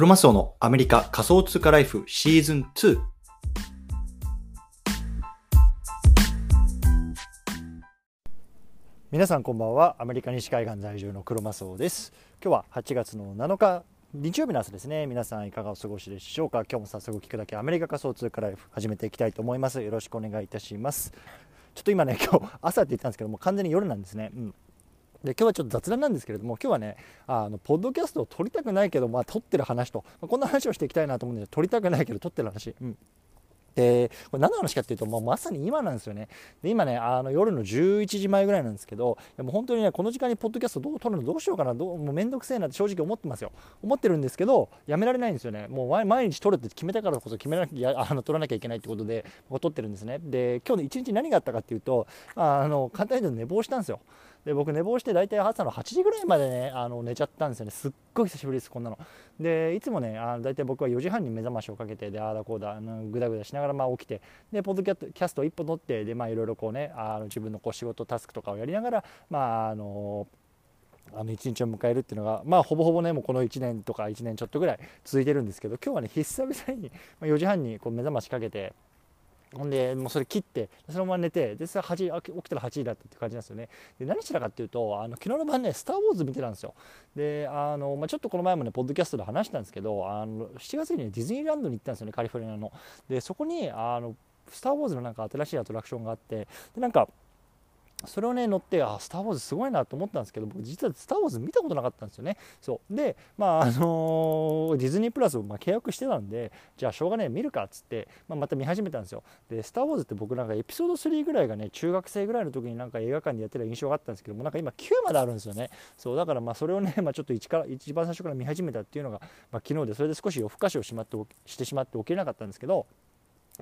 クロマスオのアメリカ仮想通貨ライフシーズン2。皆さんこんばんは。アメリカ西海岸在住のクロマスオです。今日は8月の7日日曜日の朝ですね。皆さんいかがお過ごしでしょうか？今日も早速聞くだけ。アメリカ仮想通貨ライフ始めていきたいと思います。よろしくお願いいたします。ちょっと今ね今日朝って言ったんですけども完全に夜なんですね、うん。で今日はちょっと雑談なんですけれども今日はねあのポッドキャストを撮りたくないけど、まあ、撮ってる話と、まあ、こんな話をしていきたいなと思うんで撮りたくないけど撮ってる話、うん、でこれ何の話かっていうともうまさに今なんですよね。で今ねあの夜の11時前ぐらいなんですけどもう本当にねこの時間にポッドキャストどう撮るのどうしようかなどうもうめんどくせえなって正直思ってますよ。思ってるんですけどやめられないんですよね。もう毎日撮るって決めたからこそ決めなきゃあの撮らなきゃいけないってことで撮ってるんですね。で今日の一日何があったかっていうとあの簡単に言うと寝坊したんですよ。で僕寝坊して大体朝の8時ぐらいまでねあの寝ちゃったんですよね。すっごい久しぶりですこんなの。でいつもねあの大体僕は4時半に目覚ましをかけてでああだこうだあのぐだぐだしながらまあ起きてでポッドキャストを1本取ってでまあいろいろこうねあの自分のこう仕事タスクとかをやりながらまああのあの1日を迎えるっていうのが、まあ、ほぼほぼねもうこの1年とか1年ちょっとぐらい続いてるんですけど今日はね久々に4時半にこう目覚ましかけてほんでもうそれ切ってそのまま寝てで8時起きたら8時だったって感じなんですよね。で何したかっていうとあの昨日の晩ね「スター・ウォーズ」見てたんですよ。であの、まあ、ちょっとこの前もねポッドキャストで話したんですけどあの7月に、ね、ディズニーランドに行ったんですよねカリフォルニアの。でそこにあのスター・ウォーズのなんか新しいアトラクションがあってでなんかそれをね乗ってあスター・ウォーズすごいなと思ったんですけど僕実はスター・ウォーズ見たことなかったんですよね。そう。でまああのー、ディズニープラスをま契約してたんでじゃあしょうがねえ見るかっつって、まあ、また見始めたんですよ。でスター・ウォーズって僕なんかエピソード3ぐらいがね中学生ぐらいの時になんか映画館でやってた印象があったんですけどもなんか今9まであるんですよね。そう。だからまあそれをね、まあ、ちょっと一から一番最初から見始めたっていうのが、まあ、昨日でそれで少し夜更かしをしまってしてしまって起きれなかったんですけど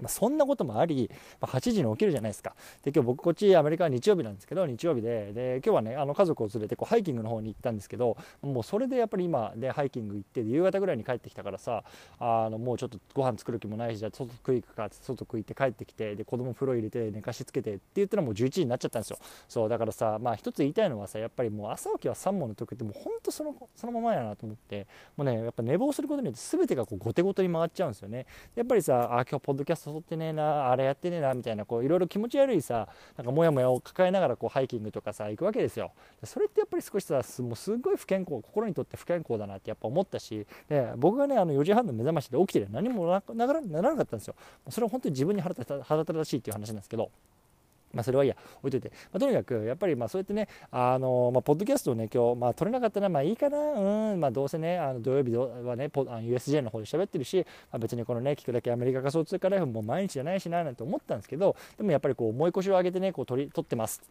まあ、そんなこともあり、まあ、8時に起きるじゃないですか。で、今日僕こっちアメリカは日曜日なんですけど、日曜日で、で、今日はね、あの家族を連れてこうハイキングの方に行ったんですけど、もうそれでやっぱり今でハイキング行って、夕方ぐらいに帰ってきたからさ、あのもうちょっとご飯作る気もないし、じゃあ外食い行くかって外食いって帰ってきて、で、子供風呂入れて寝かしつけてって言ったらもう11時になっちゃったんですよ。そう、だからさ、まあ一つ言いたいのはさ、やっぱりもう朝起きは3問の時ってもうほんとそのそのままやなと思って、もうね、やっぱ寝坊することによって全てがこう後手後手に回っちゃうんですよね。やっぱりさ、あ、今日ポッドキャスト誘ってねえな、あれやってねえなみたいなこういろいろ気持ち悪いさなんかモヤモヤを抱えながらこうハイキングとかさ行くわけですよ。それってやっぱり少しさもうすごい不健康心にとって不健康だなってやっぱ思ったしで僕がねあの4時半の目覚ましで起きて何もなならなかったんですよ。それは本当に自分に腹立たしいっていう話なんですけど。まあ、それはいいや置いといて、まあ、とにかくやっぱりまあそうやってねあの、まあ、ポッドキャストをね今日、まあ、撮れなかったらまあいいかな。うん、まあ、どうせねあの土曜日はねポあの USJ の方で喋ってるし、まあ、別にこのね聞くだけアメリカ仮想通貨ライフも毎日じゃないしななんて思ったんですけどでもやっぱりこう思い越しを上げてねこう撮り撮ってます。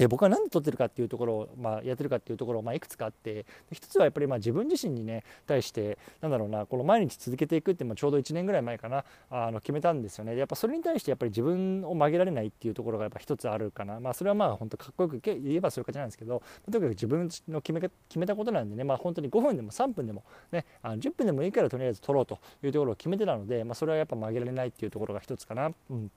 で僕は何で撮ってるかっていうところを、まあ、やってるかっていうところを、まあ、いくつかあって一つはやっぱりまあ自分自身にね対してなんだろうなこの毎日続けていくってまあちょうど1年ぐらい前かなあの決めたんですよね。やっぱそれに対してやっぱり自分を曲げられないっていうところがやっぱ一つあるかな。まあそれはまあ本当かっこよく言えばそういう感じなんですけどとにかく自分の決め決めたことなんでねまあ本当に5分でも3分でもねあの10分でもいいからとりあえず録ろうというところを決めてたので、まあ、それはやっぱ曲げられないっていうところが一つかな。うん。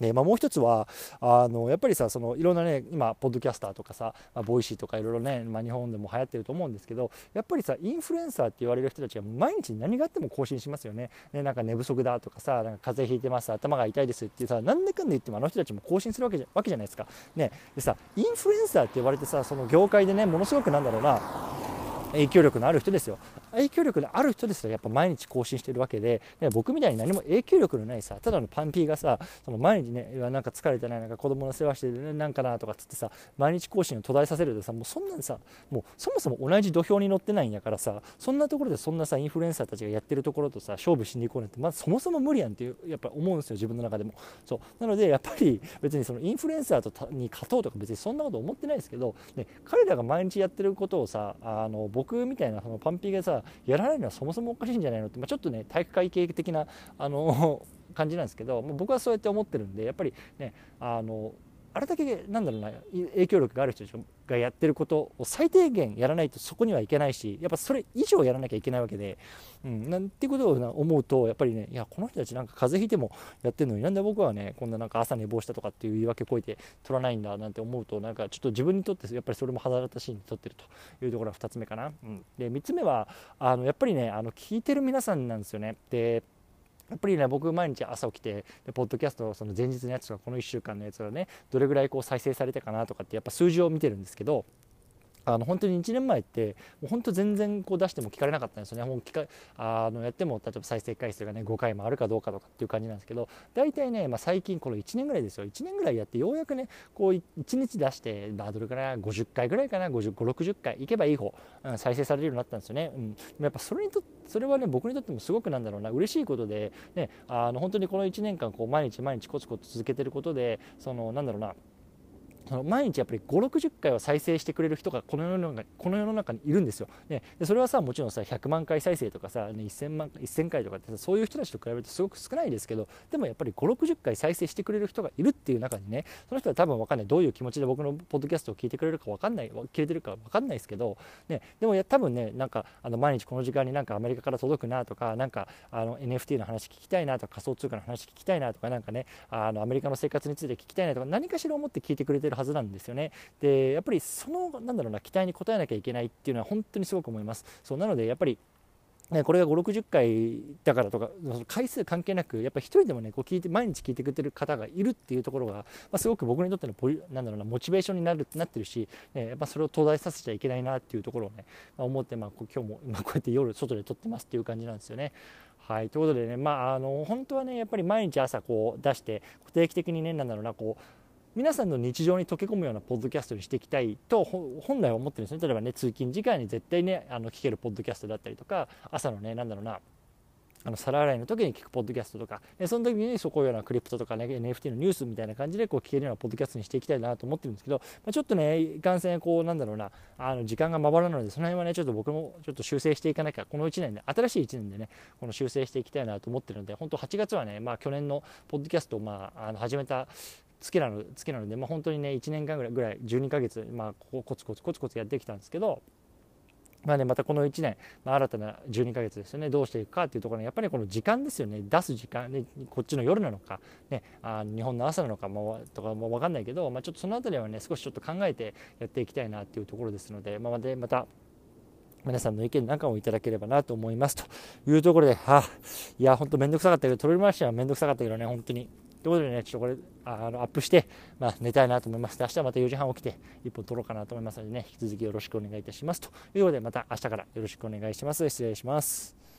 でまあ、もう一つはあのやっぱりさそのいろんなね今ポッドキャスターとかさ、まあ、 Voicy とかいろいろね、まあ、日本でも流行ってると思うんですけどやっぱりさインフルエンサーって言われる人たちが毎日何があっても更新しますよね。ねなんか寝不足だとかさなんか風邪ひいてます頭が痛いですってさなんでかんで言ってもあの人たちも更新するわけじゃわけじゃないですか、ね、でさインフルエンサーって言われてさその業界でねものすごくなんだろうな影響力のある人ですよ。影響力のある人ですらやっぱ毎日更新してるわけでで僕みたいに何も影響力のないさただのパンピーがさその毎日ねなんか疲れてないなんか子供の世話してるなんかなとかっつってさ毎日更新を途絶えさせるとさもうそんなんさもうそもそも同じ土俵に乗ってないんやからさそんなところでそんなさインフルエンサーたちがやってるところとさ勝負しに行こうなんてまずそもそも無理やんっていうやっぱ思うんですよ自分の中でも。そう。なのでやっぱり別にそのインフルエンサーとに勝とうとか別にそんなこと思ってないですけど、ね、彼らが毎日やってることをさあの僕僕みたいなそのパンピーがさやらないのはそもそもおかしいんじゃないのって、まあ、ちょっとね体育会系的なあの 感じなんですけどまあ僕はそうやって思ってるんでやっぱりねあのあれだけなんだろうな影響力がある人がやってることを最低限やらないとそこにはいけないしやっぱそれ以上やらなきゃいけないわけで、うん、なんていうことを思うとやっぱりねいやこの人たちなんか風邪ひいてもやってるのになんで僕はねこんななんか朝寝坊したとかっていう言い訳こいて取らないんだなんて思うとなんかちょっと自分にとってやっぱりそれも肌立しいにとってるというところが2つ目かな。うん、で3つ目はあのやっぱりねあの聞いてる皆さんなんですよね。でやっぱりね僕毎日朝起きてでポッドキャストその前日のやつとかこの1週間のやつがねどれぐらいこう再生されたかなとかってやっぱ数字を見てるんですけどあの本当に1年前ってもう本当全然こう出しても聞かれなかったんですよね。もう聞かあのやっても例えば再生回数がね5回もあるかどうかとかっていう感じなんですけど大体ね、まあ、最近この1年ぐらいですよ。1年ぐらいやってようやくねこう1日出して、まあ、どれくら50回ぐらいかな5560回いけばいい方、うん、再生されるようになったんですよね、うん、やっぱそれにとそれはね僕にとってもすごくなんだろうな。嬉しいことで、ね、あの本当にこの1年間こう毎日毎日コツコツ続けてることでそのなんだろうなその毎日やっぱり560回は再生してくれる人がこの世の中この世の中にいるんですよ、ね、でそれはさもちろんさ100万回再生とかさ、ね、1000, 万1000回とかってそういう人たちと比べるとすごく少ないですけどでもやっぱり560回再生してくれる人がいるっていう中にねその人は多分分かんないどういう気持ちで僕のポッドキャストを聞いてくれるか分かんない聞いてるか分かんないですけど、ね、でもや多分ねなんかあの毎日この時間になんかアメリカから届くなとかなんかあの NFT の話聞きたいなとか仮想通貨の話聞きたいなとかなんかねあのアメリカの生活について聞きたいなとか何かしら思って聞いてくれてるはずなんですよね。でやっぱりそのなんだろうな期待に応えなきゃいけないっていうのは本当にすごく思いますそうなのでやっぱりね、これが560回だからとか回数関係なくやっぱり1人でもねこう聞いて毎日聞いてくれてる方がいるっていうところが、ま、すごく僕にとってのポリなんだろうなモチベーションになるなってるし、ね、やっぱそれを途絶えさせちゃいけないなっていうところをね、ま、思って、まあ、今日も 今こうやって夜外で撮ってますっていう感じなんですよね。はい、ということでね、まあ、あの本当はねやっぱり毎日朝こう出して定期的にねなんだろうなこう皆さんの日常に溶け込むようなポッドキャストにしていきたいと本来は思ってるんですね。例えばね通勤時間に絶対ねあの聞けるポッドキャストだったりとか朝のね何だろうなあの皿洗いの時に聞くポッドキャストとかでその時にそこようなクリプトとかね NFT のニュースみたいな感じでこう聞けるようなポッドキャストにしていきたいなと思ってるんですけど、まあ、ちょっとねいかんせんこうなんだろうなあの時間がまばらなのでその辺はねちょっと僕もちょっと修正していかなきゃこの1年で新しい1年でねこの修正していきたいなと思ってるので本当8月はねまあ去年のポッドキャストをまああの始めた月なの月なので、まあ、本当にね1年間ぐらいぐらい12ヶ月、まあ、ここコツコツコツコツやってきたんですけどまあね、またこの1年、まあ、新たな12ヶ月ですよねどうしていくかっていうところにやっぱりこの時間ですよね出す時間、ね、こっちの夜なのか、ね、あ日本の朝なのかもとかも分かんないけど、まあ、ちょっとその辺りはね少しちょっと考えてやっていきたいなっていうところですので、まあ、でまた皆さんの意見なんかもいただければなと思いますというところで、はあ、いや、本当めんどくさかったけど、取り回しはめんどくさかったけどね、本当に。ということでね、ちょっとこれ、あのアップして、まあ、寝たいなと思います。明日はまた4時半起きて、1本取ろうかなと思いますのでね、引き続きよろしくお願いいたします。ということで、また明日からよろしくお願いします。失礼します。